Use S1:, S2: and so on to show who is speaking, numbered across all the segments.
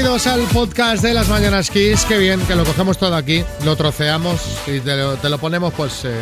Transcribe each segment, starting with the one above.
S1: Bienvenidos al podcast de las Mañanas Kiss. Qué bien, que lo cogemos todo aquí, lo troceamos y te lo, ponemos pues eh,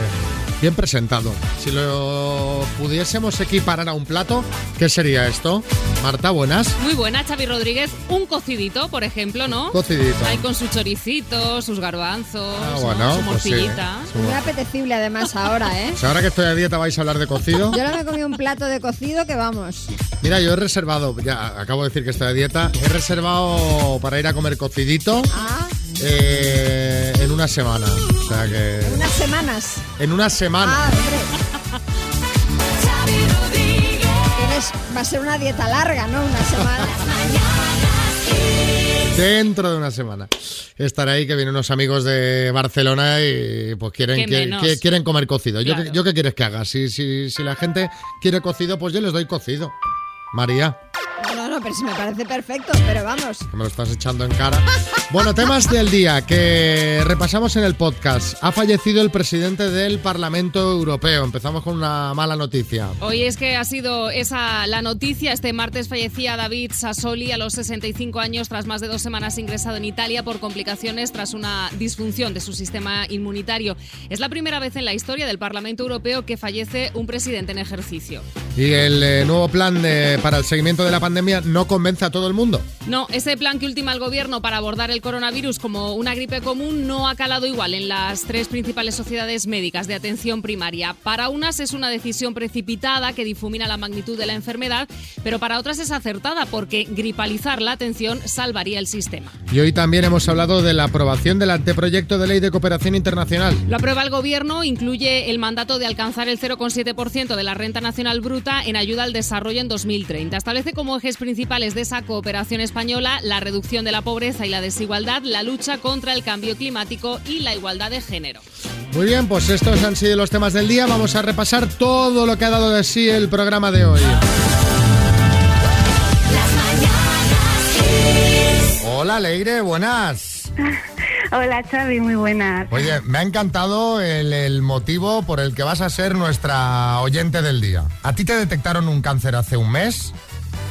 S1: bien presentado. Si lo pudiésemos equiparar a un plato, ¿qué sería esto? Marta, buenas.
S2: Muy buena, Xavi Rodríguez. Un cocidito, por ejemplo, ¿no?
S1: Cocidito.
S2: Ahí con su choricito, sus garbanzos,
S1: Ah,
S2: su-
S1: bueno,
S2: su
S1: pues sí.
S2: morcillita.
S3: Muy apetecible además ahora, ¿eh?
S1: Si ahora que estoy a dieta vais a hablar de cocido.
S3: Yo ahora me he comido un plato de cocido que vamos.
S1: Mira, yo he reservado, ya acabo de decir que estoy a dieta, he reservado para ir a comer cocidito
S3: Ah,
S1: eh, en una semana. O sea que...
S3: unas semanas.
S1: En una semana.
S3: Ah, hombre. Tienes, va a ser una dieta larga, ¿no? Una semana.
S1: Dentro de una semana. Estaré ahí que vienen unos amigos de Barcelona y pues quieren, que- que- quieren comer cocido. ¿Yo,
S2: Claro.
S1: ¿Yo qué quieres que haga? Si, si, si la gente quiere cocido, pues yo les doy cocido. María,
S3: Pero sí me parece perfecto, pero vamos.
S1: me lo estás echando en cara. Bueno, temas del día que repasamos en el podcast. Ha fallecido el presidente del Parlamento Europeo. Empezamos con una mala noticia.
S2: Hoy es que ha sido esa la noticia. Este martes fallecía David Sassoli a los 65 años tras más de dos semanas ingresado en Italia por complicaciones tras una disfunción de su sistema inmunitario. Es la primera vez en la historia del Parlamento Europeo que fallece un presidente en ejercicio.
S1: Y el eh, nuevo plan de- para el seguimiento de la pandemia no convence a todo el mundo.
S2: No, ese plan que ultima el gobierno para abordar el coronavirus como una gripe común no ha calado igual en las tres principales sociedades médicas de atención primaria. Para unas es una decisión precipitada que difumina la magnitud de la enfermedad, pero para otras es acertada porque gripalizar la atención salvaría el sistema.
S1: Y hoy también hemos hablado de la aprobación del anteproyecto de ley de cooperación internacional.
S2: Lo aprueba el gobierno, incluye el mandato de alcanzar el 0,7% de la renta nacional bruta en ayuda al desarrollo en 2030. Establece como ejes principales de esa cooperación española la reducción de la pobreza y la desigualdad, la lucha contra el cambio climático y la igualdad de género.
S1: Muy bien, pues estos han sido los temas del día. Vamos a repasar todo lo que ha dado de sí el programa de hoy. Hola, Leire, buenas.
S4: Hola Xavi, muy buenas.
S1: Oye, me ha encantado el, el motivo por el que vas a ser nuestra oyente del día. A ti te detectaron un cáncer hace un mes,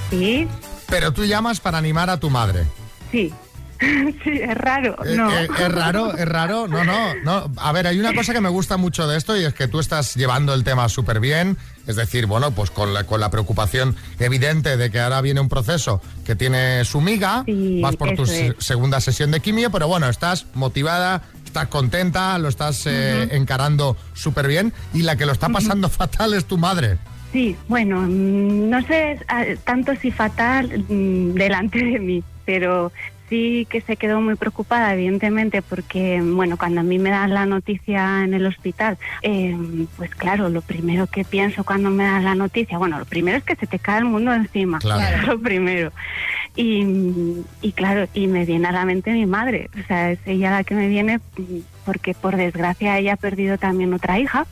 S4: Sí,
S1: pero tú llamas para animar a tu madre.
S4: sí. Sí, es raro,
S1: Eh,
S4: no.
S1: eh, es raro, es raro. No, no, no. A ver, hay una cosa que me gusta mucho de esto y es que tú estás llevando el tema súper bien. Es decir, bueno, pues con la, con la preocupación evidente de que ahora viene un proceso que tiene su miga.
S4: Sí,
S1: vas por tu se- segunda sesión de quimio, pero bueno, estás motivada, estás contenta, lo estás eh, encarando súper bien. Y la que lo está pasando fatal es tu madre.
S4: Sí, bueno, mm, no sé ah, tanto si fatal mm, delante de mí, pero sí que se quedó muy preocupada, evidentemente, porque, bueno, cuando a mí me dan la noticia en el hospital, eh, pues claro, lo primero que pienso cuando me dan la noticia, bueno, lo primero es que se te cae el mundo encima,
S1: Claro.
S4: lo primero. Y, y claro, y me viene a la mente mi madre, o sea, es ella la que me viene mm, porque por desgracia ella ha perdido también otra hija,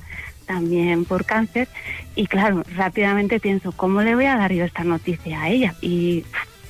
S4: también por cáncer, y claro, rápidamente pienso, ¿cómo le voy a dar yo esta noticia a ella? Y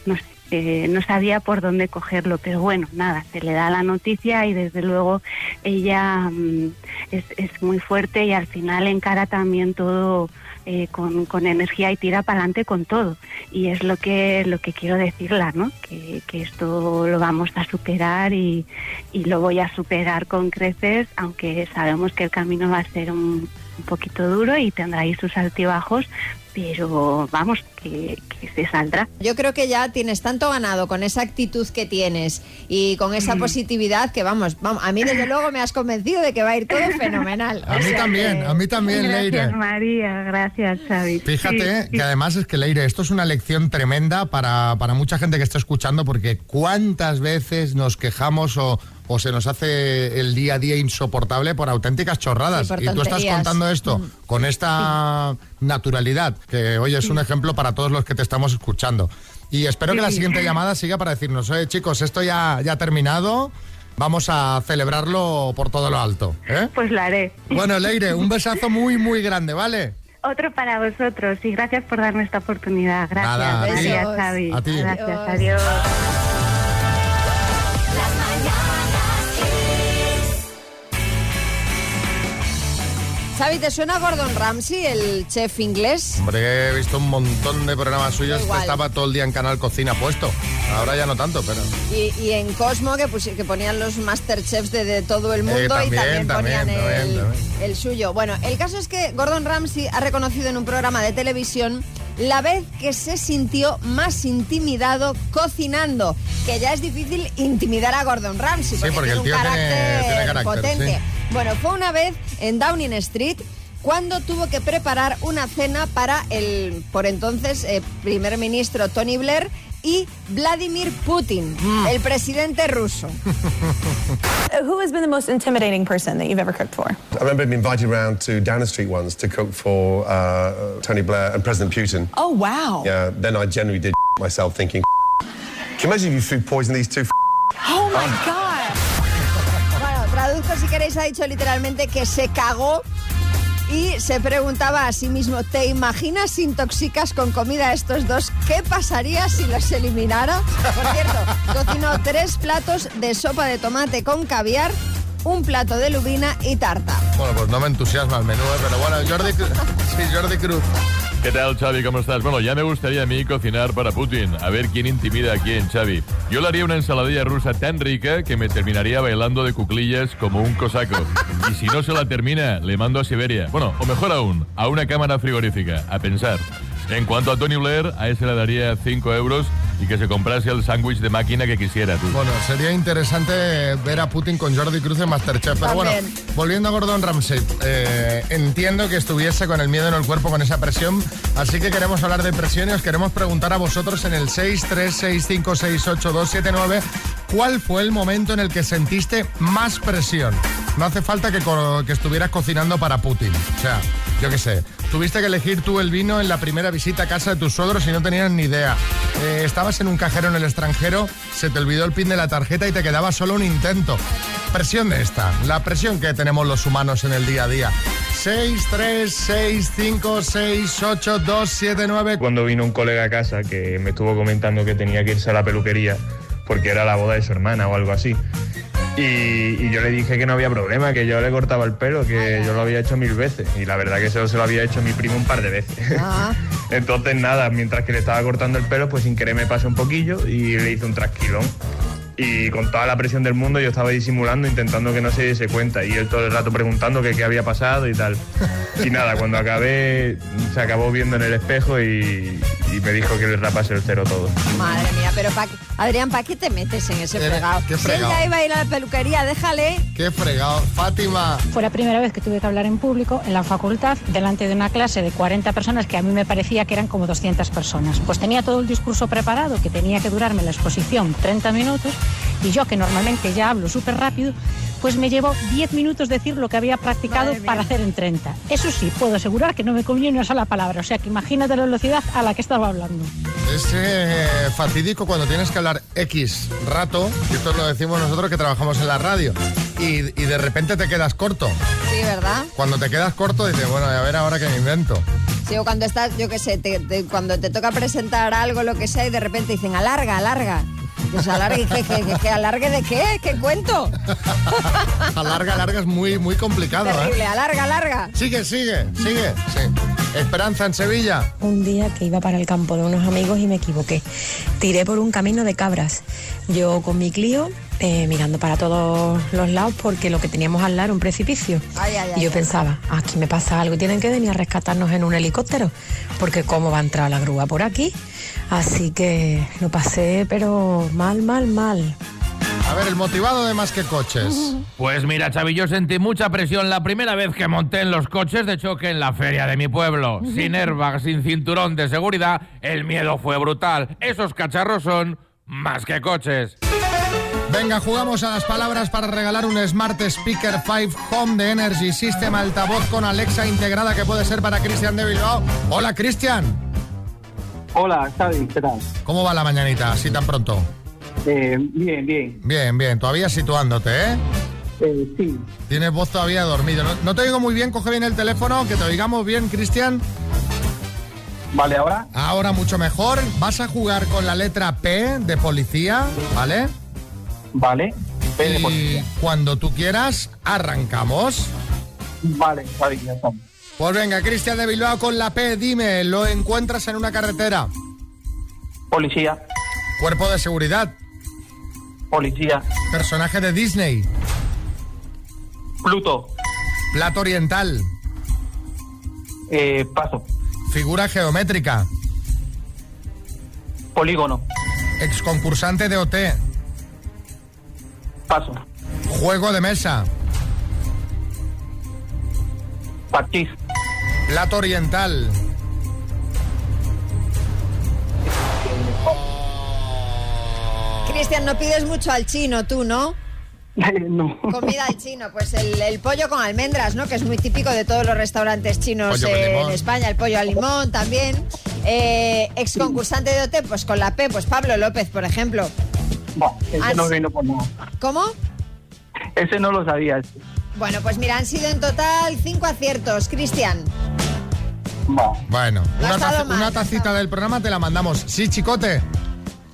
S4: no sé, eh, no sabía por dónde cogerlo, pero bueno, nada, se le da la noticia y desde luego ella mm, es, es muy fuerte y al final encara también todo eh, con, con energía y tira para adelante con todo. Y es lo que, lo que quiero decirla, ¿no? Que, que esto lo vamos a superar y, y lo voy a superar con creces, aunque sabemos que el camino va a ser un, un poquito duro y tendrá ahí sus altibajos, pero vamos, que, que se saldrá.
S3: Yo creo que ya tienes tanto ganado con esa actitud que tienes y con esa positividad que vamos, vamos, a mí desde luego me has convencido de que va a ir todo fenomenal.
S1: A
S3: O
S1: mí
S3: sea
S1: también,
S3: que-
S1: a mí también, Leire.
S4: Gracias María, gracias Xavi.
S1: Fíjate
S4: Sí,
S1: que además es que Leire, esto es una lección tremenda para, para mucha gente que está escuchando porque cuántas veces nos quejamos o, o se nos hace el día a día insoportable por auténticas chorradas.
S3: Sí, por
S1: y tú estás contando esto
S3: Mm.
S1: con esta naturalidad, que hoy es un ejemplo para todos los que te estamos escuchando. Y espero que la
S4: Sí.
S1: siguiente llamada siga para decirnos, oye chicos, esto ya, ya ha terminado, vamos a celebrarlo por todo lo alto. ¿eh?
S4: Pues lo haré.
S1: Bueno, Leire, un besazo muy, muy grande, ¿vale?
S4: Otro para vosotros y gracias por darme esta oportunidad. Gracias,
S1: Nada,
S4: gracias. Xavi.
S1: A ti.
S4: Gracias,
S3: Adiós.
S4: adiós.
S3: Xavi, ¿te suena Gordon Ramsay, el chef inglés?
S1: Hombre, he visto un montón de programas suyos.
S3: Igual.
S1: Estaba todo el día en Canal Cocina puesto. Ahora ya no tanto, pero...
S3: Y, y en Cosmo, que, ponían los masterchefs de, de todo el mundo
S1: Eh,
S3: y
S1: también,
S3: también ponían
S1: también,
S3: el,
S1: también,
S3: el suyo. Bueno, el caso es que Gordon Ramsay ha reconocido en un programa de televisión la vez que se sintió más intimidado cocinando, que ya es difícil intimidar a Gordon Ramsay,
S1: Sí,
S3: porque,
S1: porque
S3: tiene un
S1: tiene-
S3: carácter,
S1: tiene carácter,
S3: potente.
S1: sí.
S3: Bueno, fue una vez en Downing Street cuando tuvo que preparar una cena para el, por entonces, eh, primer ministro Tony Blair y Vladimir Putin,
S1: Mm.
S3: el presidente ruso.
S5: Who has been the most intimidating person that you've ever cooked for?
S6: I remember being invited around to Downing Street once to cook for uh, Tony Blair and President Putin.
S5: Oh, wow.
S6: Yeah, then I generally did myself thinking, can you imagine if you food poison these two?
S5: Oh, my God.
S3: Bueno, traduzco si queréis, ha dicho literalmente que se cagó y se preguntaba a sí mismo, ¿te imaginas si intoxicas con comida estos dos? ¿Qué pasaría si los eliminara? Por cierto, cocinó tres platos de sopa de tomate con caviar, un plato de lubina y tarta.
S1: Bueno, pues no me entusiasma el menú, ¿eh? pero bueno, Jordi, sí, Jordi Cruz.
S7: ¿Qué tal, Xavi? ¿Cómo estás? Bueno, ya me gustaría a mí cocinar para Putin. A ver quién intimida a quién, Xavi. Yo le haría una ensaladilla rusa tan rica que me terminaría bailando de cuclillas como un cosaco. Y si no se la termina, le mando a Siberia. Bueno, o mejor aún, a una cámara frigorífica. A pensar. En cuanto a Tony Blair, a ese le daría 5 euros y que se comprase el sándwich de máquina que quisiera, tú.
S1: Bueno, sería interesante ver a Putin con Jordi Cruz en Masterchef. Pero bueno, volviendo a Gordon Ramsay, eh, entiendo que estuviese con el miedo en el cuerpo, con esa presión. Así que queremos hablar de presión y os queremos preguntar a vosotros en el 636568279 cuál fue el momento en el que sentiste más presión. No hace falta que, estuvieras cocinando para Putin. O sea, yo qué sé. Tuviste que elegir tú el vino en la primera visita a casa de tus suegros y no tenías ni idea. Eh, estabas en un cajero en el extranjero, se te olvidó el pin de la tarjeta y te quedaba solo un intento. Presión de esta, la presión que tenemos los humanos en el día a día. 6, 3, 6, 5, 6, 8, 2, 7, 9.
S8: cuando vino un colega a casa que me estuvo comentando que tenía que irse a la peluquería porque era la boda de su hermana o algo así. Y, y yo le dije que no había problema, que yo le cortaba el pelo, que yo lo había hecho mil veces. Y la verdad que eso se lo había hecho mi primo un par de veces.
S3: Ah.
S8: Entonces nada, mientras que le estaba cortando el pelo, pues sin querer me pasé un poquillo y le hice un trasquilón. Y con toda la presión del mundo yo estaba disimulando, intentando que no se diese cuenta. Y él todo el rato preguntando que qué había pasado y tal. Y nada, cuando acabé, se acabó viendo en el espejo y, y me dijo que le rapase el cero todo.
S3: Madre mía, pero pa- Adrián, ¿para qué te metes en ese fregado?
S1: qué
S3: Si él
S1: fregado.
S3: ya iba a ir a la peluquería, déjale.
S1: Qué fregado. Fátima.
S9: Fue la primera vez que tuve que hablar en público en la facultad delante de una clase de 40 personas que a mí me parecía que eran como 200 personas. Pues tenía todo el discurso preparado, que tenía que durarme la exposición 30 minutos y yo que normalmente ya hablo súper rápido, pues me llevó 10 minutos decir lo que había practicado
S3: Madre mía.
S9: para hacer en 30. Eso sí, puedo asegurar que no me comí ni una sola palabra, o sea que imagínate la velocidad a la que estaba hablando.
S1: Es eh, fatídico cuando tienes que hablar X rato, y esto lo decimos nosotros que trabajamos en la radio, y, y de repente te quedas corto.
S3: Sí, ¿verdad?
S1: Cuando te quedas corto dices, bueno, a ver ahora que me invento.
S3: Sí, o cuando estás, yo qué sé, te- te- cuando te toca presentar algo, lo que sea, y de repente dicen, alarga, alarga. Pues alargue, ¿qué, qué, qué, qué, alargue de qué? ¿Qué cuento?
S1: Alarga, alarga es muy, muy complicado,
S3: Terrible,
S1: ¿eh?
S3: alarga, alarga.
S1: Sigue, sigue, sigue. Sí. Esperanza en Sevilla.
S10: Un día que iba para el campo de unos amigos y me equivoqué. Tiré por un camino de cabras. Yo con mi Clio eh, mirando para todos los lados porque lo que teníamos al lado era un precipicio.
S3: Ay, ay, ay,
S10: y yo
S3: ay.
S10: pensaba, aquí me pasa algo, tienen que venir a rescatarnos en un helicóptero porque cómo va a entrar la grúa por aquí. Así que lo pasé, pero mal, mal, mal.
S1: A ver, el motivado de más que coches.
S11: Pues mira, Xavi, yo sentí mucha presión la primera vez que monté en los coches de choque en la feria de mi pueblo. Sin airbag, sin cinturón de seguridad, el miedo fue brutal. Esos cacharros son más que coches.
S1: Venga, jugamos a las palabras para regalar un Smart Speaker 5 Home de Energy System altavoz con Alexa integrada que puede ser para Cristian de Bilbao. Hola, Cristian.
S12: Hola, Xavi, ¿qué tal?
S1: ¿Cómo va la mañanita así tan pronto?
S12: Eh, bien, bien.
S1: Bien, bien, todavía situándote, ¿eh?
S12: Eh, sí,
S1: Tienes voz todavía dormido. No, no te oigo muy bien, coge bien el teléfono, que te oigamos bien, Cristian.
S12: vale, ahora.
S1: Ahora mucho mejor. Vas a jugar con la letra P de policía, ¿vale?
S12: Vale. P de
S1: Y cuando tú quieras, arrancamos.
S12: Vale, bien, ya estamos.
S1: Pues venga, Cristian de Bilbao con la P, dime, ¿lo encuentras en una carretera?
S12: Policía,
S1: Cuerpo de seguridad,
S12: policía,
S1: personaje de Disney,
S12: Pluto,
S1: plato oriental,
S12: eh, paso,
S1: figura geométrica,
S12: polígono,
S1: exconcursante de OT,
S12: paso,
S1: juego de mesa,
S12: parchís,
S1: plato oriental,
S3: Cristian, no pides mucho al chino, tú, ¿no?
S12: no.
S3: Comida al chino, pues el, el pollo con almendras, ¿no? Que es muy típico de todos los restaurantes chinos eh, en España. El pollo al limón también. Eh, ex concursante de OT, pues con la P, pues Pablo López, por ejemplo.
S12: Ese no vino por nada.
S3: ¿Cómo?
S12: Ese no lo sabía.
S3: Bueno, pues mira, han sido en total cinco aciertos. Cristian,
S1: Bueno, una, taza- tacita del programa te la mandamos. Sí, chicote.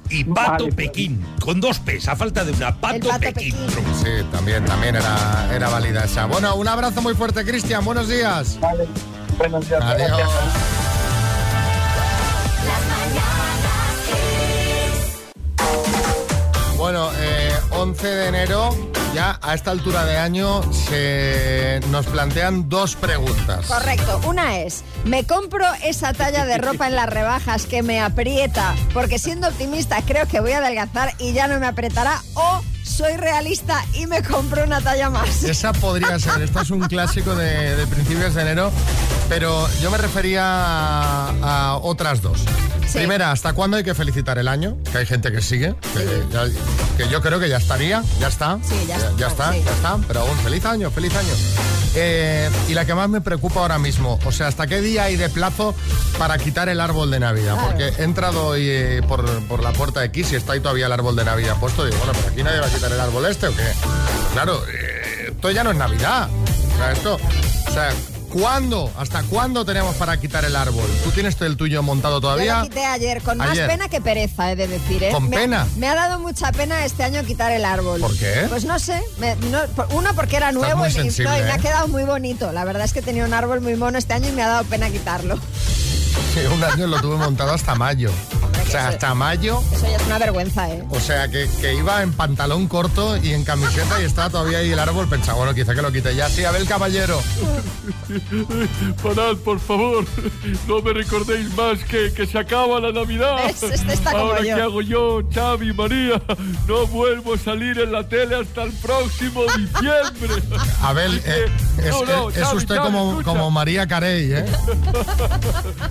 S13: Y Pato Pekín, con dos P's, a falta de una Pato, Pekín.
S1: Sí, también, también era, era válida esa. Bueno, un abrazo muy fuerte, Cristian. Buenos días.
S12: Vale, buenos días.
S1: Adiós.
S12: gracias.
S1: Bueno, eh, 11 de enero, ya a esta altura de año, se nos plantean dos preguntas.
S3: correcto. Una es, ¿me compro esa talla de ropa en las rebajas que me aprieta? Porque siendo optimista creo que voy a adelgazar y ya no me apretará. O soy realista y me compro una talla más.
S1: Esa podría ser, esto es un clásico de, de principios de enero, pero yo me refería a, a otras dos. Primera, ¿hasta cuándo hay que felicitar el año? Que hay gente que sigue, que, ya- que yo creo que ya estaría, ya está.
S3: Sí, ya
S1: ya,
S3: está,
S1: está,
S3: sí.
S1: ya está, pero aún feliz año, feliz año. Eh, y la que más me preocupa ahora mismo, o sea, ¿hasta qué día hay de plazo para quitar el árbol de Navidad?
S3: Claro.
S1: Porque he entrado hoy eh, por, por la puerta de aquí, si está ahí todavía el árbol de Navidad puesto, digo, bueno, pero aquí nadie va a quitar el árbol este o qué. Claro, eh, esto ya no es Navidad. O sea, esto, o sea, ¿cuándo? ¿Hasta cuándo tenemos para quitar el árbol? ¿Tú tienes el tuyo montado
S3: Yo
S1: todavía?
S3: lo quité ayer, con más pena que pereza, he de decir. ¿eh?
S1: ¿Con
S3: Me-
S1: pena?
S3: Me ha dado mucha pena este año quitar el árbol.
S1: ¿Por qué?
S3: Pues no sé. me- no- por- uno, porque era nuevo y, me-
S1: sensible,
S3: no, y me ha
S1: ¿eh?
S3: quedado muy bonito. La verdad es que tenía un árbol muy mono este año y me ha dado pena quitarlo.
S1: Sí, un año lo tuve montado hasta mayo. O sea, hasta mayo.
S3: Eso ya es una vergüenza, ¿eh?
S1: O sea, que, que iba en pantalón corto y en camiseta y estaba todavía ahí el árbol. Pensaba, bueno, quizá que lo quite ya. Sí, Abel Caballero.
S7: Parad, por favor. No me recordéis más que, que se acaba la Navidad.
S3: Es- este está como
S7: Ahora,
S3: yo.
S7: ¿qué hago yo, Xavi, María? No vuelvo a salir en la tele hasta el próximo diciembre.
S1: Abel, eh, es,
S7: No, no,
S1: es- es
S7: Xavi,
S1: usted
S7: Xavi,
S1: como,
S7: escucha.
S1: como María Carey, ¿eh?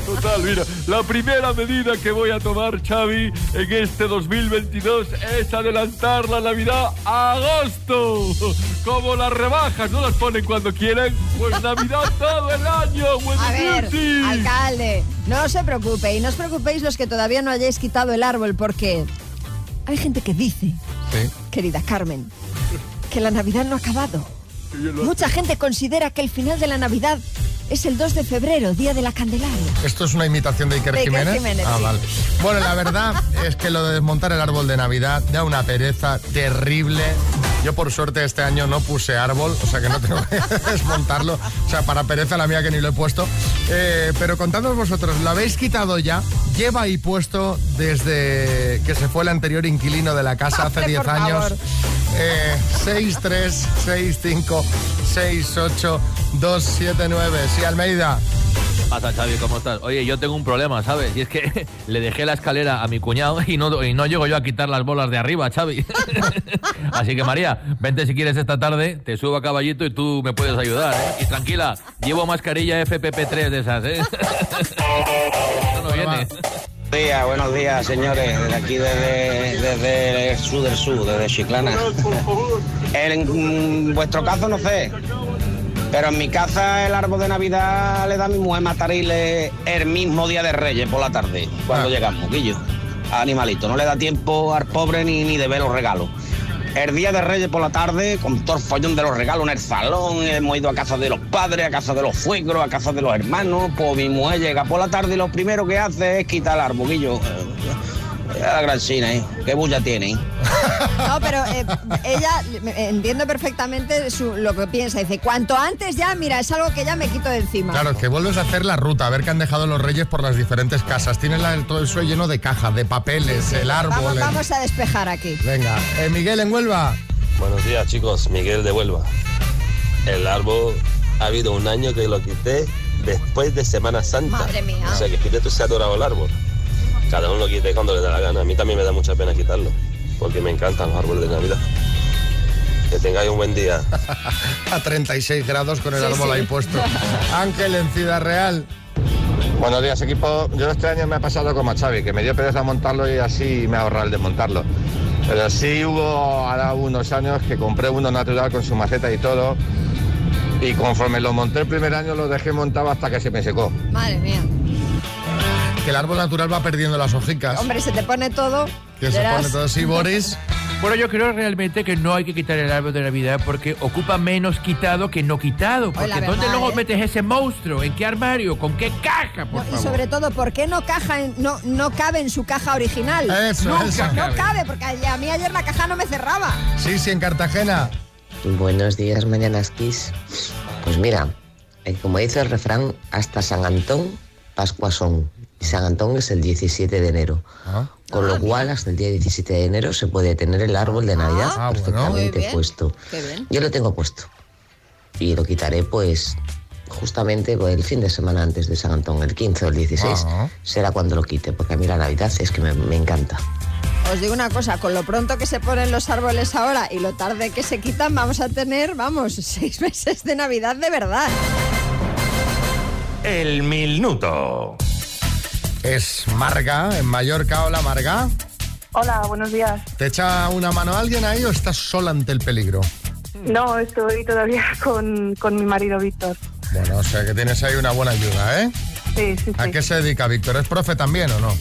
S7: Total, mira, la primera medida que voy a tomar, Xavi, en este 2022 es adelantar la Navidad a agosto. Como las rebajas no las ponen cuando quieren, pues Navidad todo el año.
S3: A ver, alcalde, no se preocupe y no os preocupéis los que todavía no hayáis quitado el árbol porque hay gente que dice,
S1: Sí.
S3: querida Carmen, que la Navidad no ha acabado. Mucha gente considera que el final de la Navidad es el 2 de febrero, Día de la Candelaria.
S1: ¿Esto es una imitación de Iker
S3: De Iker
S1: Jiménez?
S3: Jiménez,
S1: ah,
S3: sí.
S1: vale. Bueno, la verdad es que lo de desmontar el árbol de Navidad da una pereza terrible. Yo por suerte este año no puse árbol, o sea que no tengo que desmontarlo. O sea, para pereza la mía que ni lo he puesto. Eh, pero contadnos vosotros, ¿lo habéis quitado ya? Lleva ahí puesto desde que se fue el anterior inquilino de la casa hace
S3: Hombre,
S1: 10
S3: por
S1: años.
S3: favor.
S1: Eh, 6, 3, 6, 5, 6, 8, 2, 7, 9. Sí, Almeida.
S14: pasa, Xavi? ¿Cómo estás? Oye, yo tengo un problema, ¿sabes? Y es que le dejé la escalera a mi cuñado y no, y no llego yo a quitar las bolas de arriba, Xavi. Así que, María, vente si quieres esta tarde, te subo a caballito y tú me puedes ayudar, ¿eh? Y tranquila, llevo mascarilla FPP3 de esas, ¿eh? Esto no viene.
S15: Buenos días, buenos días, señores. Desde aquí, desde, desde el sur del sur, desde Chiclana. En vuestro caso, no sé. Pero en mi casa, el árbol de Navidad le da a mi mujer matarile el mismo día de Reyes por la tarde, cuando llegamos, Guillo. Animalito, no le da tiempo al pobre ni, ni de ver los regalos. El día de Reyes por la tarde, con todo el de los regalos en el salón, hemos ido a casa de los padres, a casa de los suegros, a casa de los hermanos, pues mi mujer llega por la tarde y lo primero que hace es quitar el arbolillo. A la gran China, ¿eh? Qué bulla tiene, ¿eh?
S3: No, pero eh, ella eh, entiendo perfectamente su- lo que piensa. Dice, cuanto antes ya, mira, es algo que ya me quito de encima.
S1: Claro, es que vuelves a hacer la ruta, a ver qué han dejado los reyes por las diferentes casas. Tienes la- todo eso lleno de cajas, de papeles, el árbol.
S3: Vamos,
S1: el-
S3: vamos a despejar aquí.
S1: Venga, eh, Miguel en Huelva.
S16: Buenos días, chicos. Miguel de Huelva. El árbol ha habido un año que lo quité después de Semana Santa.
S3: Madre mía.
S16: O sea, que fíjate, se ha adorado el árbol. Cada uno lo quite cuando le da la gana. A mí también me da mucha pena quitarlo, porque me encantan los árboles de Navidad. Que tengáis un buen día.
S1: A 36 grados con el
S16: Sí,
S1: árbol
S16: sí.
S1: ahí puesto. Ángel en Ciudad Real.
S17: Buenos días, equipo. Yo este año me ha pasado como a Xavi, que me dio pereza montarlo y así me ha ahorrado el desmontarlo. Pero sí hubo ahora unos años que compré uno natural con su maceta y todo. Y conforme lo monté el primer año, lo dejé montado hasta que se me secó.
S3: Madre mía.
S1: Que el árbol natural va perdiendo las hojicas.
S3: Hombre, se te pone todo.
S1: Que se pone todo así, Boris.
S11: Bueno, yo creo realmente que no hay que quitar el árbol de Navidad porque ocupa menos quitado que no quitado. Porque ¿dónde luego
S3: ¿eh?
S11: metes ese monstruo? ¿En qué armario? ¿Con qué caja? Por
S3: No, y
S11: favor?
S3: sobre todo, ¿por qué no, caja en- no, no cabe en su caja original?
S1: Eso,
S3: Nunca,
S1: eso.
S3: No cabe, porque a mí ayer la caja no me cerraba.
S1: Sí, sí, en Cartagena.
S18: Buenos días, Mañanas Kiss. Pues mira, eh, como dice el refrán, hasta San Antón, Pascua son. Y San Antón es el 17 de enero.
S1: Ah.
S18: Con lo cual, hasta el día 17 de enero se puede tener el árbol de Navidad
S1: Ah, bueno.
S18: perfectamente puesto.
S3: Qué bien.
S18: Yo lo tengo puesto. Y lo quitaré, pues, justamente el fin de semana antes de San Antón, el 15 o el 16,
S1: Ah.
S18: será cuando lo quite, porque a mí la Navidad es que me, me encanta.
S3: Os digo una cosa, con lo pronto que se ponen los árboles ahora y lo tarde que se quitan, vamos a tener, vamos, seis meses de Navidad de verdad.
S13: El minuto.
S1: Es Marga, en Mallorca. Hola, Marga.
S19: Hola, buenos días.
S1: ¿Te echa una mano alguien ahí o estás sola ante el peligro?
S19: No, estoy todavía con, con mi marido Víctor.
S1: Bueno, o sea que tienes ahí una buena ayuda, ¿eh?
S19: Sí, sí,
S1: ¿A
S19: sí.
S1: qué se dedica Víctor? ¿Es profe también o no?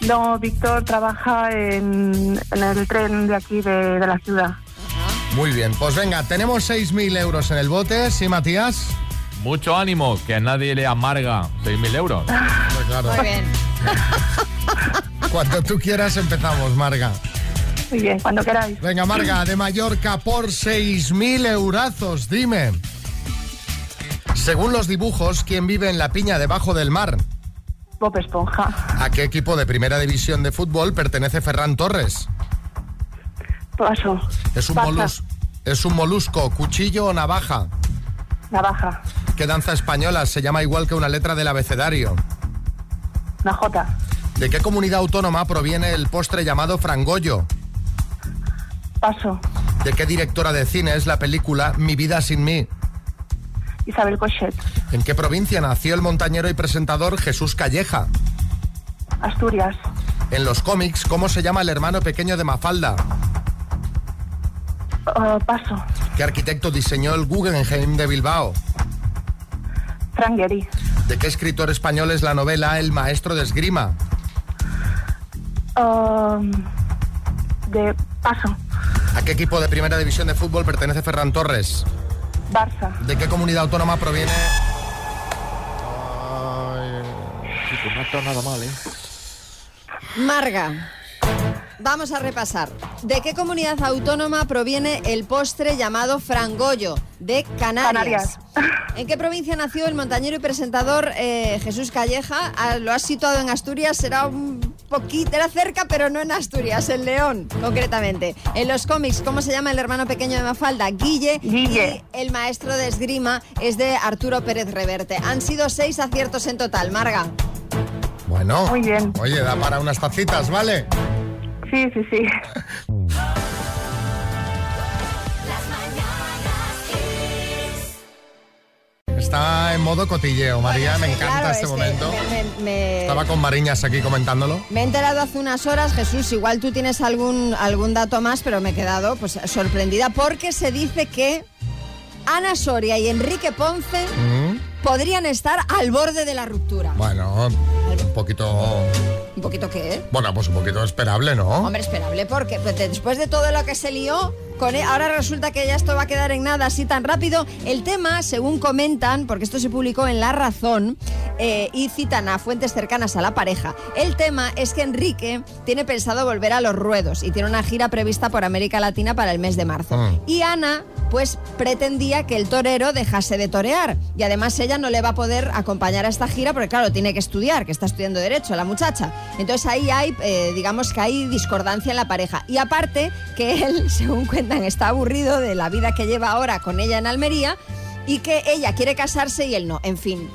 S19: No, Víctor trabaja en, en el tren de aquí de, de la ciudad.
S1: Muy bien, pues venga, tenemos 6.000 euros en el bote, ¿sí, Matías?
S14: Mucho ánimo, que a nadie le amarga 6.000 euros.
S1: Pues claro.
S3: Muy bien.
S1: Cuando tú quieras empezamos, Marga.
S19: Muy bien, cuando queráis.
S1: Venga, Marga, de Mallorca por 6.000 eurazos, dime. Según los dibujos, ¿quién vive en la piña debajo del mar?
S19: Bob Esponja.
S1: ¿A qué equipo de primera división de fútbol pertenece Ferran Torres?
S19: Paso.
S1: ¿Es un, molus- ¿Es un molusco, cuchillo o navaja?
S19: Navaja.
S1: ¿Qué danza española se llama igual que una letra del abecedario?
S19: La J.
S1: ¿De qué comunidad autónoma proviene el postre llamado frangollo?
S19: Paso.
S1: ¿De qué directora de cine es la película Mi vida sin mí?
S19: Isabel Cochet.
S1: ¿En qué provincia nació el montañero y presentador Jesús Calleja?
S19: Asturias.
S1: En los cómics, ¿cómo se llama el hermano pequeño de Mafalda?
S19: Uh, paso.
S1: ¿Qué arquitecto diseñó el Guggenheim de Bilbao? ¿De qué escritor español es la novela El maestro de esgrima?
S19: Um, de Paso.
S1: ¿A qué equipo de primera división de fútbol pertenece Ferran Torres?
S19: Barça.
S1: ¿De qué comunidad autónoma proviene?
S14: Chico, no está nada mal, ¿eh?
S3: Marga, vamos a repasar. ¿De qué comunidad autónoma proviene el postre llamado frangollo? De Canarias. ¿En qué provincia nació el montañero y presentador eh, Jesús Calleja? Ah, lo has situado en Asturias, será un poquito, era cerca, pero no en Asturias, en León, concretamente. En los cómics, ¿cómo se llama el hermano pequeño de Mafalda? Guille.
S19: Guille.
S3: Y el maestro de esgrima es de Arturo Pérez Reverte. Han sido seis aciertos en total, Marga.
S1: Bueno.
S19: Muy bien.
S1: Oye, da para unas tacitas, ¿vale?
S19: Sí, sí, sí.
S1: Está en modo cotilleo, María, me
S3: Sí,
S1: encanta
S3: claro,
S1: este
S3: es
S1: momento.
S3: me- me- me-
S1: Estaba con Mariñas aquí comentándolo.
S3: Me he enterado hace unas horas, Jesús, igual tú tienes algún, algún dato más, pero me he quedado pues, sorprendida porque se dice que Ana Soria y Enrique Ponce
S1: Mm,
S3: podrían estar al borde de la ruptura.
S1: Bueno, un poquito...
S3: ¿Un poquito qué?
S1: Bueno, pues un poquito esperable, ¿no?
S3: Hombre, esperable, porque pues, después de todo lo que se lió, con e- ahora resulta que ya esto va a quedar en nada así tan rápido. El tema, según comentan, porque esto se publicó en La Razón eh, y citan a fuentes cercanas a la pareja, el tema es que Enrique tiene pensado volver a los ruedos y tiene una gira prevista por América Latina para el mes de marzo.
S1: Ah.
S3: Y Ana, pues pretendía que el torero dejase de torear. Y además ella no le va a poder acompañar a esta gira porque, claro, tiene que estudiar, que está estudiando Derecho, la muchacha. Entonces ahí hay, eh, digamos que hay discordancia en la pareja. Y aparte, que él, según está aburrido de la vida que lleva ahora con ella en Almería y que ella quiere casarse y él no. En fin.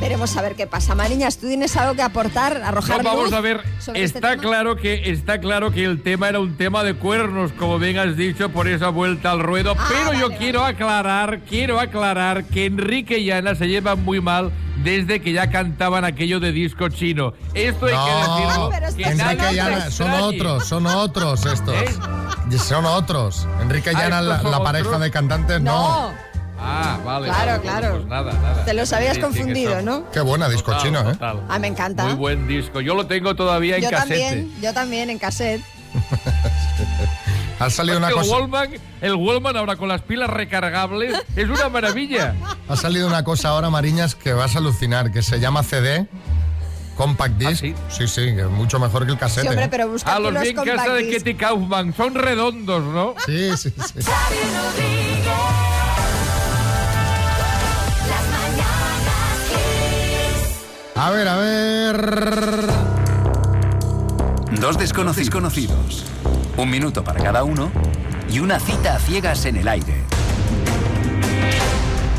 S3: Veremos a ver qué pasa. Mariñas, ¿tú tienes algo que aportar, arrojar
S11: No, vamos
S3: luz
S11: a ver,
S3: este
S11: está claro que está claro que el tema era un tema de cuernos, como bien has dicho, por esa vuelta al ruedo,
S3: Ah,
S11: pero yo quiero aclarar, quiero aclarar que Enrique y Ana se llevan muy mal desde que ya cantaban aquello de disco chino. Esto hay que decirlo. que
S1: Enrique
S11: nadie
S1: y
S11: se
S1: Ana, son otros, son otros estos.
S11: ¿Eh?
S1: Son otros. Enrique y
S11: Ah,
S1: Ana,
S11: ¿estos
S1: la, pareja de cantantes, no.
S3: No,
S11: Ah, vale.
S3: Claro,
S11: vale,
S3: claro.
S11: Pues nada, nada.
S3: te los habías
S11: Sí, que
S3: confundido, ¿no?
S1: Qué buena disco
S11: Total,
S1: chino, ¿eh?
S11: total.
S3: Ah, me encanta.
S11: Muy buen disco. Yo lo tengo todavía en
S3: yo
S11: casete.
S3: también, yo también en cassette.
S1: Ha salido una
S11: el
S1: cosa.
S11: Wallman, el Wallman ahora con las pilas recargables es una maravilla.
S1: Ha salido una cosa ahora, Mariñas, que vas a alucinar, que se llama CD. Compact Disc. sí? sí, que es mucho mejor que el casete.
S3: Sí, hombre,
S1: ¿eh?
S3: pero busca
S11: A los
S3: los
S11: bien casa de. Ketty Kaufman. Son redondos, ¿no?
S1: Sí, sí, sí. A ver, a ver.
S20: Dos desconocidos conocidos. Un minuto para cada uno y una cita a ciegas en el aire.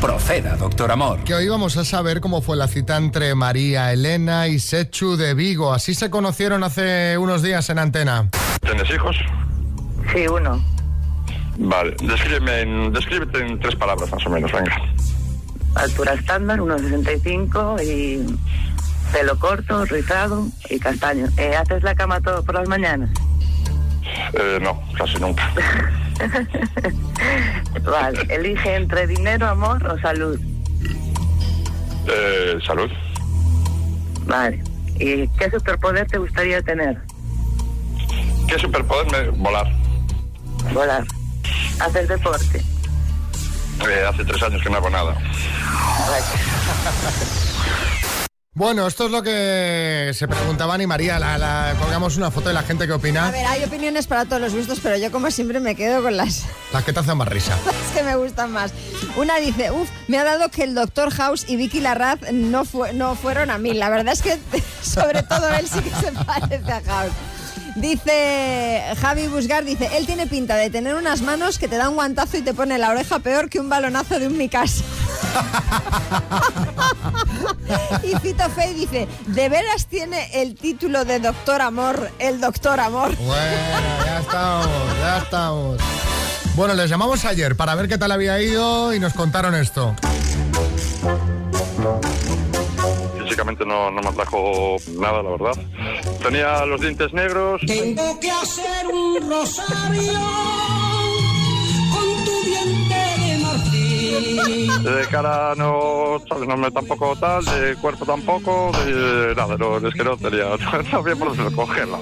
S20: Proceda, doctor Amor.
S1: Que hoy vamos a saber cómo fue la cita entre María Elena y Sechu de Vigo. Así se conocieron hace unos días en antena.
S21: ¿Tienes hijos?
S19: Sí, uno.
S21: Vale, descríbeme en- descríbete en tres palabras más o menos, venga.
S19: Altura estándar, 1,65 y pelo corto, rizado y castaño. Eh, ¿Haces la cama todo por las mañanas?
S21: Eh, no, casi nunca.
S19: Vale, elige entre dinero, amor o salud.
S21: Eh, salud.
S19: Vale. ¿Y qué superpoder te gustaría tener?
S21: ¿Qué superpoder me... volar?
S19: Volar. ¿Haces deporte?
S21: Eh, hace tres años que no hago nada.
S1: Bueno, esto es lo que se preguntaban y María, la, la- colgamos una foto de la gente que
S3: A
S1: opina,
S3: ver, hay opiniones para todos los gustos, pero yo como siempre me quedo con las,
S1: las que te hacen más risa.
S3: las que me gustan más. Una dice, uff, me ha dado que el Doctor House y Vicky Larraz no, fue, no fueron a mí. La verdad es que sobre todo él sí que se parece a House. Dice Javi Busgar, dice, él tiene pinta de tener unas manos que te da un guantazo y te pone la oreja peor que un balonazo de un Mikasa. Y Fito Fey dice, ¿de veras tiene el título de Doctor Amor, el Doctor Amor?
S1: Bueno, ya estamos, ya estamos. Bueno, les llamamos ayer para ver qué tal había ido y nos contaron esto.
S21: Físicamente no, no me atrajo nada, la verdad. Tenía los dientes negros.
S22: Tengo que hacer un rosario De
S21: cara no, ¿sabes? No me tampoco tal, de cuerpo tampoco, de nada, no, es que no tenía, no sabía por dónde cogerla.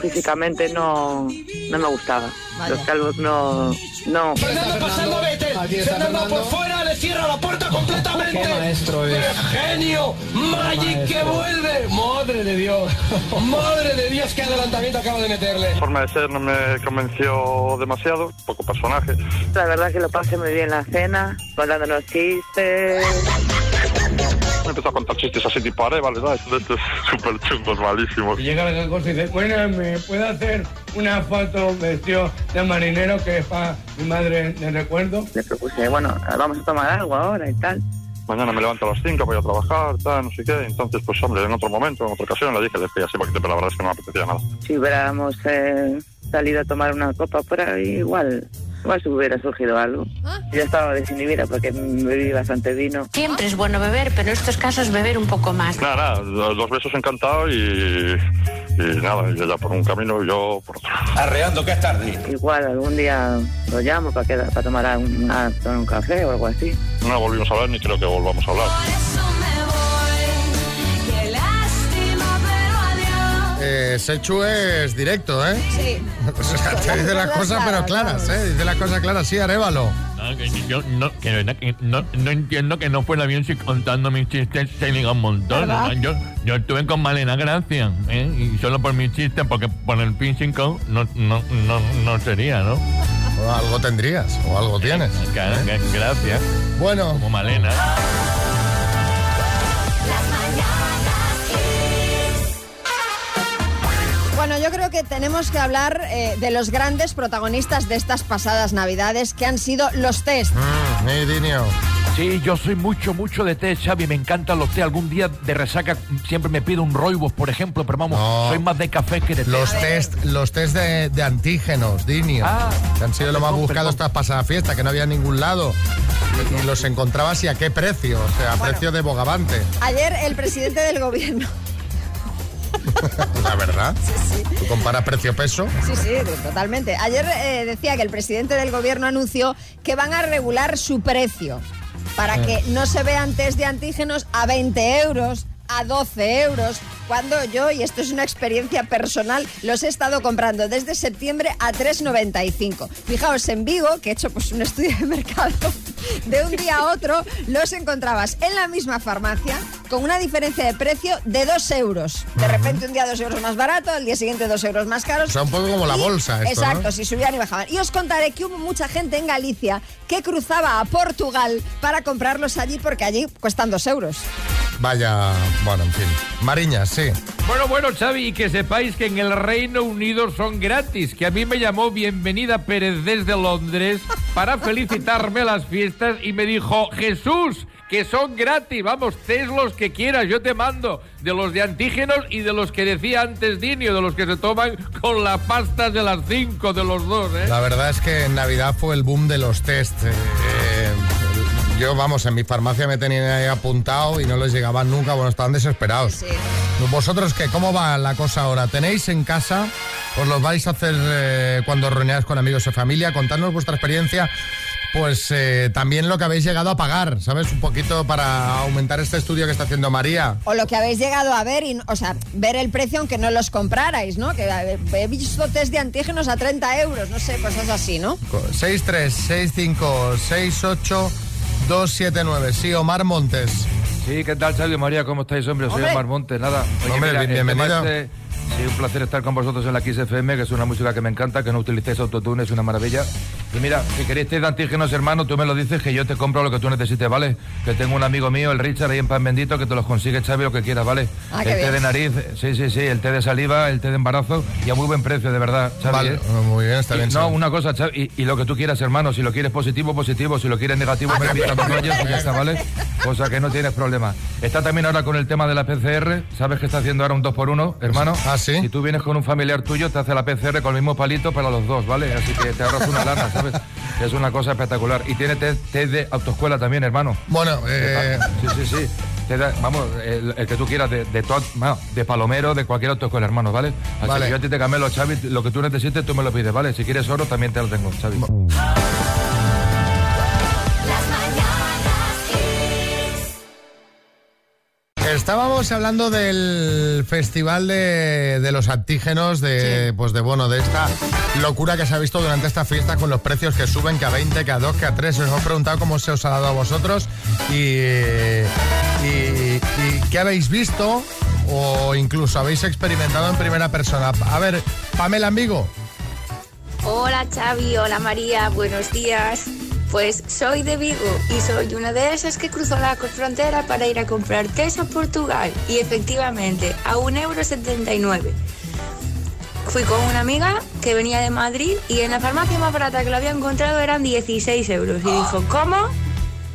S19: Físicamente no, no me gustaba. Los calvos no... no.
S22: Fernando pasando. Fernando por fuera le cierra la puerta completamente.
S23: Qué maestro es.
S22: ¡Qué genio! Magic que vuelve. Madre de Dios. Madre de Dios, qué adelantamiento acaba de meterle.
S21: La forma de ser no me convenció demasiado, poco personaje.
S19: La verdad que lo pasé muy bien la cena, contándonos chistes.
S21: Me empezó a contar chistes así tipo areva, ¿verdad? Estos súper chungos, malísimos.
S23: Y llega el coche y dice, bueno, ¿me puede hacer una foto vestido de marinero que es para mi madre de recuerdo?
S19: Le propuse, bueno, vamos a tomar algo ahora y tal.
S21: Mañana me levanto a las 5, voy a trabajar, tal, no sé qué. Entonces, pues hombre, en otro momento, en otra ocasión, le dije, le fui así porque pero la verdad es que no me apetecía nada.
S19: Si hubiéramos eh, salido a tomar una copa por ahí, igual, se hubiera surgido algo. Yo estaba desinhibida porque bebí bastante vino.
S24: Siempre es bueno beber, pero en estos casos beber un poco más.
S21: Nada, nada, los dos besos encantados y, y nada, ella por un camino y yo por otro.
S22: Arreando que es tarde.
S19: Igual algún día lo llamo para, quedar, para tomar un, a tomar un café o algo así.
S21: No volvimos a hablar ni creo que volvamos a hablar.
S1: Eh, Sechu es directo, ¿eh?
S3: Sí.
S1: O sea, te dice las cosas pero claras, ¿eh? Dice las cosas claras, sí, Arevalo.
S7: No, que yo no, que de verdad que no, no entiendo que no fuera bien si contando mis chistes se liga un montón. Yo, yo estuve con Malena Gracia, ¿eh? y solo por mis chistes, porque por el code no, no, no, no sería, ¿no?
S1: O algo tendrías, o algo tienes. ¿eh?
S7: Gracias.
S1: Bueno.
S7: Como Malena.
S3: Bueno, yo creo que tenemos que hablar eh, de los grandes protagonistas de estas pasadas navidades, que han sido los test.
S1: Mm.
S11: Sí, yo soy mucho, mucho de té, Xavi. Me encantan los té. Algún día de resaca siempre me pido un roibos, por ejemplo, pero vamos,
S1: No.
S11: soy más de café que de té.
S1: Los test, los test de, de antígenos, Dinio,
S11: Ah.
S1: que han sido lo más buscado estas pasadas fiestas, que no había en ningún lado. Y, y los encontrabas y a qué precio, o sea, a precio de bogavante.
S3: Ayer el presidente del gobierno,
S1: La verdad. ¿Tú comparas precio-peso?
S3: sí, sí, totalmente. Ayer eh, decía que el presidente del gobierno anunció que van a regular su precio para
S1: Eh.
S3: que no se vean test de antígenos a 20 euros, a 12 euros, cuando yo, y esto es una experiencia personal, los he estado comprando desde septiembre a 3,95. Fijaos, en Vigo, que he hecho pues un estudio de mercado, de un día a otro los encontrabas en la misma farmacia con una diferencia de precio de 2 euros. De repente un día 2 euros más barato, al día siguiente 2 euros más caros.
S1: O sea, un poco como la bolsa esto,
S3: Exacto,
S1: ¿no?
S3: si subían y bajaban. Y os contaré que hubo mucha gente en Galicia que cruzaba a Portugal para comprarlos allí porque allí cuestan 2 euros.
S1: Vaya, bueno, en fin. Mariñas, sí.
S11: Bueno, bueno, Xavi, y que sepáis que en el Reino Unido son gratis, que a mí me llamó Bienvenida Pérez desde Londres para felicitarme las fiestas y me dijo, Jesús, que son gratis, vamos, test los que quieras, yo te mando, de los de antígenos y de los que decía antes Dinio, de los que se toman con las pastas de las cinco de los dos, ¿eh?
S1: La verdad es que en Navidad fue el boom de los test. eh, eh, yo, vamos, en mi farmacia me tenían ahí apuntado y no les llegaban nunca, bueno, estaban desesperados. ¿Vosotros qué? ¿Cómo va la cosa ahora? ¿Tenéis en casa? ¿Os los vais a hacer eh, cuando reunáis con amigos o familia? Contadnos vuestra experiencia. Pues eh, también lo que habéis llegado a pagar, ¿sabes? Un poquito para aumentar este estudio que está haciendo María.
S3: O lo que habéis llegado a ver, y, o sea, ver el precio aunque no los comprarais, ¿no? Que eh, he visto test de antígenos a 30 euros, no sé, cosas así, ¿no?
S1: 636568279. Sí, Omar Montes.
S25: Sí, ¿qué tal, Xavi María? ¿Cómo estáis, hombre? Soy
S1: Hombre.
S25: Omar Montes, nada.
S1: Hombre,
S25: mira,
S1: bienvenido.
S25: este- sí, un placer estar con vosotros en la Kiss FM, que es una música que me encanta, que no utilicéis autotune, es una maravilla. Y mira, si queréis test de antígenos, hermano, tú me lo dices, que yo te compro lo que tú necesites, ¿vale? Que tengo un amigo mío, el Richard, ahí en Pan Bendito, que te los consigue, Xavi, lo que quieras, ¿vale?
S3: Ah,
S25: el té
S3: bien.
S25: de nariz, sí, sí, sí, el té de saliva, el té de embarazo, y a muy buen precio, de verdad, Xavi.
S1: Vale,
S25: ¿eh?
S1: muy bien, está
S25: Y-
S1: bien.
S25: No,
S1: Xavi.
S25: una cosa, Xavi, y, y lo que tú quieras, hermano, si lo quieres positivo, positivo, si lo quieres negativo, me invitas dos rollos y ya está, ¿vale? Cosa que no tienes problema. Está también ahora con el tema de la PCR, sabes que está haciendo ahora un 2 por 1 hermano.
S1: Ah, sí.
S25: Si tú vienes con un familiar tuyo, te hace la PCR con el mismo palito para los dos, ¿vale? Así que te ahorras una lana, ¿sabes? Es una cosa espectacular. Y tiene test, test de autoescuela también, hermano.
S1: Bueno, eh,
S25: Sí, sí, sí. Da- vamos, el, el que tú quieras, de, de, to- de palomero, de cualquier autoescuela, hermano, ¿vale? Así
S1: Vale.
S25: que yo a ti te camelo, Xavi, lo que tú necesites, tú me lo pides, ¿vale? Si quieres oro, también te lo tengo, Xavi.
S1: Estábamos hablando del festival de, de los antígenos, de, pues de bueno, de esta locura que se ha visto durante esta fiesta con los precios que suben, que a 20, que a 2, que a 3. Os hemos preguntado cómo se os ha dado a vosotros y, y- y qué habéis visto o incluso habéis experimentado en primera persona. A ver, Pamela Amigo.
S26: Hola Xavi, hola María, buenos días. Pues soy de Vigo y soy una de esas que cruzó la frontera para ir a comprar queso a Portugal. Y efectivamente, a 1,79€. Fui con una amiga que venía de Madrid y en la farmacia más barata que lo había encontrado eran 16 euros. Y dijo, ¿cómo?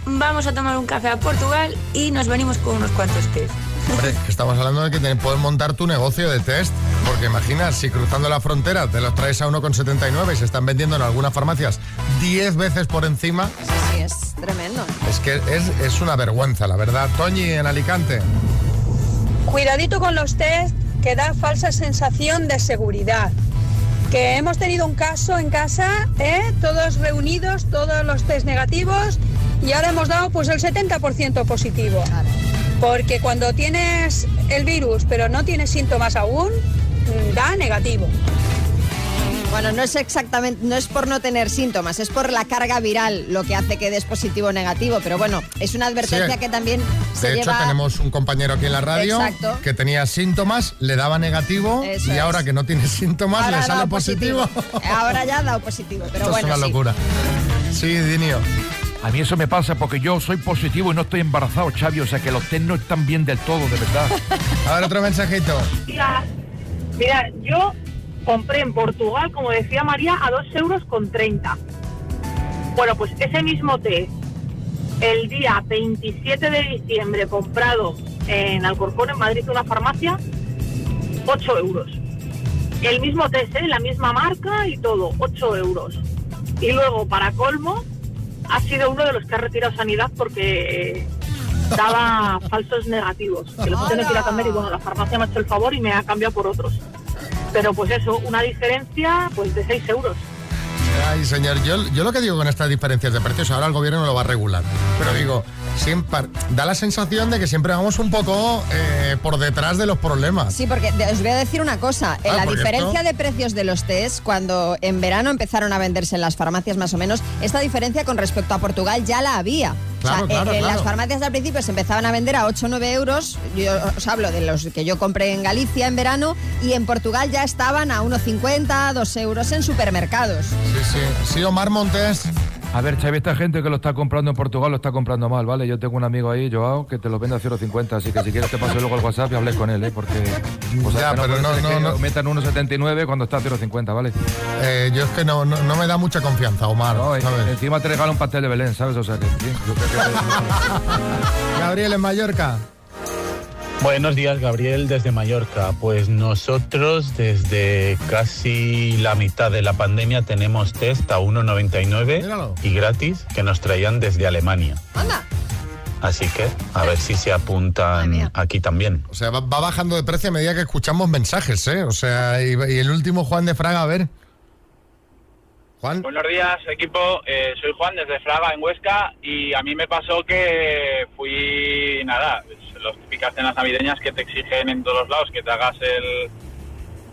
S26: Vamos a tomar un café a Portugal y nos venimos con unos cuantos test.
S1: Hombre, estamos hablando de que te- puedes montar tu negocio de test, porque imaginas, si cruzando la frontera te los traes a 1,79 y se están vendiendo en algunas farmacias 10 veces por encima,
S3: Sí, es tremendo.
S1: es que es, es una vergüenza, la verdad. Toñi, en Alicante.
S27: Cuidadito con los test que da falsa sensación de seguridad. Que hemos tenido un caso en casa, ¿eh? todos reunidos, todos los test negativos y ahora hemos dado pues el 70% positivo. Porque cuando tienes el virus pero no tienes síntomas aún, mm, da negativo.
S3: Bueno, no es exactamente, no es por no tener síntomas, es por la carga viral lo que hace que des positivo o negativo. Pero bueno, es una advertencia
S1: Sí.
S3: que también se
S1: De hecho,
S3: lleva.
S1: tenemos un compañero aquí en la radio
S3: Exacto.
S1: que tenía síntomas, le daba negativo
S3: Eso
S1: y
S3: es.
S1: ahora que no tiene síntomas
S3: Ahora
S1: le sale positivo.
S3: Ahora ya ha dado positivo, pero
S1: Esto
S3: bueno.
S1: es una
S3: sí.
S1: locura. Sí, Dinio.
S25: A mí eso me pasa porque yo soy positivo y no estoy embarazado, Xavi. O sea que los test no están bien del todo, de verdad.
S1: A ver, otro mensajito.
S28: Mira, mira, yo compré en Portugal, como decía María, a 2 euros con 30. Bueno, pues ese mismo test, el día 27 de diciembre, comprado en Alcorcón, en Madrid, una farmacia, 8 euros. El mismo test, ¿eh? la misma marca y todo, 8 euros. Y luego, para colmo, ha sido uno de los que ha retirado sanidad porque eh, daba falsos negativos. Que los he tenido que ir a cambiar y bueno, la farmacia me ha hecho el favor y me ha cambiado por otros. Pero pues eso, una diferencia pues de 6 euros.
S1: Ay, señor, yo, yo lo que digo con estas diferencias de precios, ahora el gobierno lo va a regular. Pero digo, siempre da la sensación de que siempre vamos un poco eh, por detrás de los problemas.
S3: Sí, porque os voy a decir una cosa. En
S1: Ah,
S3: la diferencia
S1: esto-
S3: de precios de los test, cuando en verano empezaron a venderse en las farmacias más o menos, esta diferencia con respecto a Portugal ya la había.
S1: Claro,
S3: o sea,
S1: claro,
S3: en, en
S1: claro.
S3: las farmacias al principio se empezaban a vender a 8 o 9 euros. Yo os hablo de los que yo compré en Galicia en verano y en Portugal ya estaban a 1,50, 2 euros en supermercados.
S1: Sí, sí. Sí, Omar Montes.
S25: A ver, Xavi, esta gente que lo está comprando en Portugal lo está comprando mal, ¿vale? Yo tengo un amigo ahí, Joao, que te lo vende a 0,50, así que si quieres te paso luego el WhatsApp y hables con él, ¿eh? Porque... pues,
S1: Ya, pero no- no- no.
S25: metan 1,79 cuando está a 0,50, ¿vale?
S1: Eh, yo es que no, no, no me da mucha confianza, Omar.
S25: No,
S1: ¿sabes?
S25: encima te regala un pastel de Belén, ¿sabes? O sea que... sí, yo creo que-
S1: Gabriel en Mallorca.
S29: Buenos días, Gabriel, desde Mallorca. Pues nosotros desde casi la mitad de la pandemia tenemos test a 1,99 y gratis que nos traían desde Alemania. Así que a ver si se apuntan aquí también.
S1: O sea, va, va bajando de precio a medida que escuchamos mensajes, ¿eh? O sea, y, y el último Juan de Fraga, a ver. Juan.
S30: Buenos días, equipo. Eh, soy Juan desde Fraga, en Huesca, y a mí me pasó que fui, nada, las típicas cenas navideñas que te exigen en todos los lados, que te hagas el,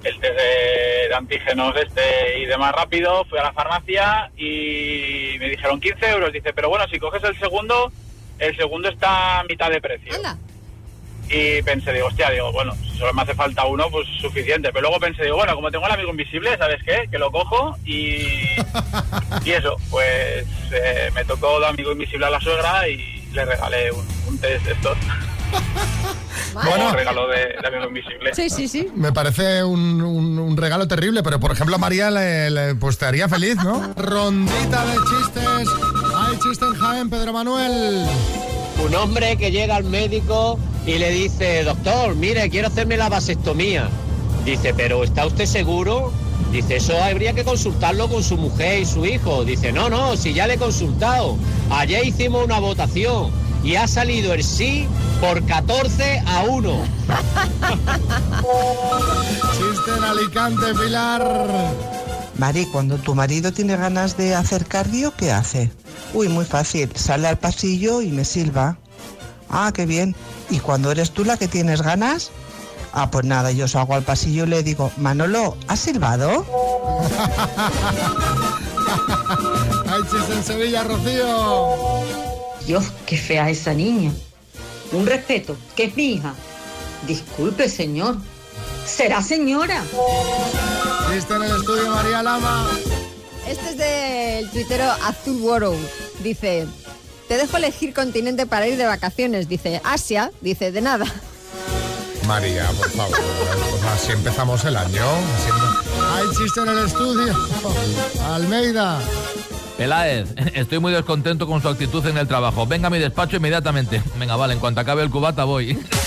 S30: el test de, antígenos este y demás rápido. Fui a la farmacia y me dijeron 15 euros. Dice, pero bueno, si coges el segundo, el segundo está a mitad de precio. Y pensé, digo, hostia, digo, bueno, si solo me hace falta uno, pues suficiente. Pero luego pensé, digo, bueno, como tengo el amigo invisible, ¿sabes qué? Que lo cojo y, y eso, pues eh, me tocó de amigo invisible a la suegra y le regalé un, un test de estos. Como regalo de, de amigo invisible.
S3: Sí, sí, sí.
S1: Me parece un, un- un regalo terrible, pero por ejemplo a María le, le- pues te haría feliz, ¿no? Rondita de chistes. Hay chiste en Jaén, Pedro Manuel.
S31: Un hombre que llega al médico y le dice, doctor, mire, quiero hacerme la vasectomía. Dice, pero ¿está usted seguro? Dice, eso habría que consultarlo con su mujer y su hijo. Dice, no, no, si ya le he consultado. Ayer hicimos una votación y ha salido el sí por 14 a 1.
S1: Chiste en Alicante, Pilar.
S32: Mari, cuando tu marido tiene ganas de hacer cardio, ¿qué hace? Uy, muy fácil. Sale al pasillo y me silba. Ah, qué bien. ¿Y cuando eres tú la que tienes ganas? Ah, pues nada, yo salgo al pasillo y le digo, Manolo, ¿has silbado?
S1: Hay chiste en Sevilla, Rocío.
S33: Dios, qué fea esa niña. Un respeto, que es mi hija. Disculpe, señor. ¿Será señora?
S1: Chiste en el estudio, María Lama.
S3: Este es del tuitero Azul World. Dice, te dejo elegir continente para ir de vacaciones. Dice, Asia. Dice, de nada.
S1: María, por favor. Pues así empezamos el año. Así- Hay chiste en el estudio. Almeida.
S14: Peláez, estoy muy descontento con su actitud en el trabajo. Venga a mi despacho inmediatamente. Venga, vale, en cuanto acabe el cubata voy.